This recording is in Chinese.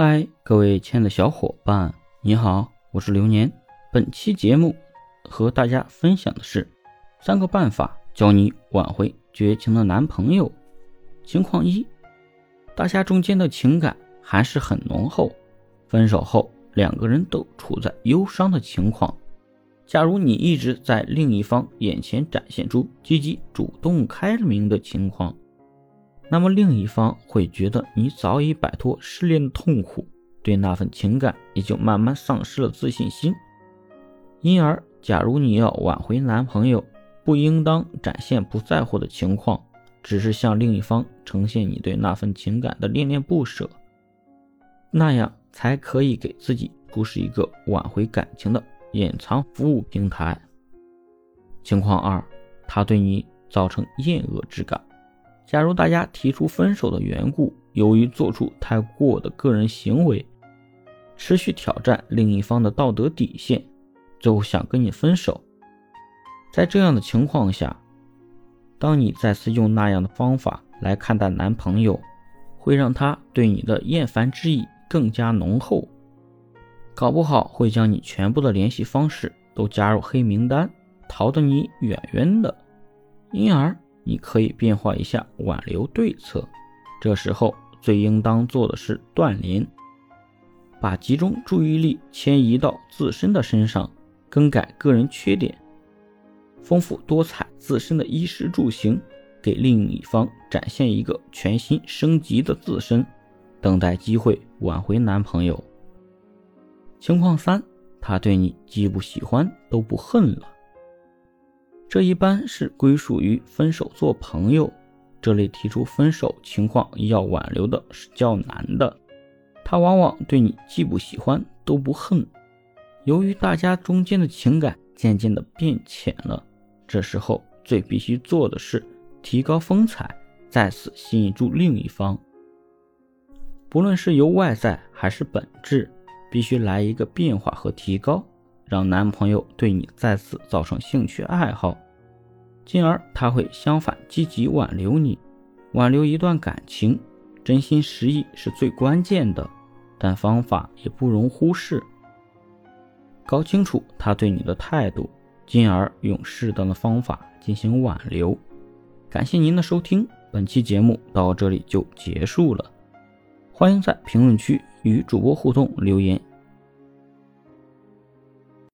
嗨，各位亲爱的小伙伴，你好，我是流年。本期节目和大家分享的是三个办法，教你挽回绝情的男朋友。情况一，大家中间的情感还是很浓厚，分手后两个人都处在忧伤的情况。假如你一直在另一方眼前展现出积极主动、开明的情况。那么另一方会觉得你早已摆脱失恋的痛苦，对那份情感也就慢慢丧失了自信心。因而，假如你要挽回男朋友，不应当展现不在乎的情况，只是向另一方呈现你对那份情感的恋恋不舍，那样才可以给自己铺设一个挽回感情的掩藏服务平台。情况二，他对你造成厌恶之感。假如大家提出分手的缘故，由于做出太过的个人行为，持续挑战另一方的道德底线，最后想跟你分手。在这样的情况下，当你再次用那样的方法来看待男朋友，会让他对你的厌烦之意更加浓厚，搞不好会将你全部的联系方式都加入黑名单，逃得你远远的，因而。你可以变化一下挽留对策，这时候最应当做的是断联，把集中注意力迁移到自身的身上，更改个人缺点，丰富多彩自身的衣食住行，给另一方展现一个全新升级的自身，等待机会挽回男朋友。情况三，他对你既不喜欢都不恨了。这一般是归属于分手做朋友这类提出分手情况要挽留的是较难的，他往往对你既不喜欢都不恨。由于大家中间的情感渐渐的变浅了，这时候最必须做的是提高风采，再次吸引住另一方。不论是由外在还是本质，必须来一个变化和提高。让男朋友对你再次造成兴趣爱好，进而他会相反积极挽留你。挽留一段感情，真心实意是最关键的，但方法也不容忽视。搞清楚他对你的态度，进而用适当的方法进行挽留。感谢您的收听，本期节目到这里就结束了。欢迎在评论区与主播互动留言。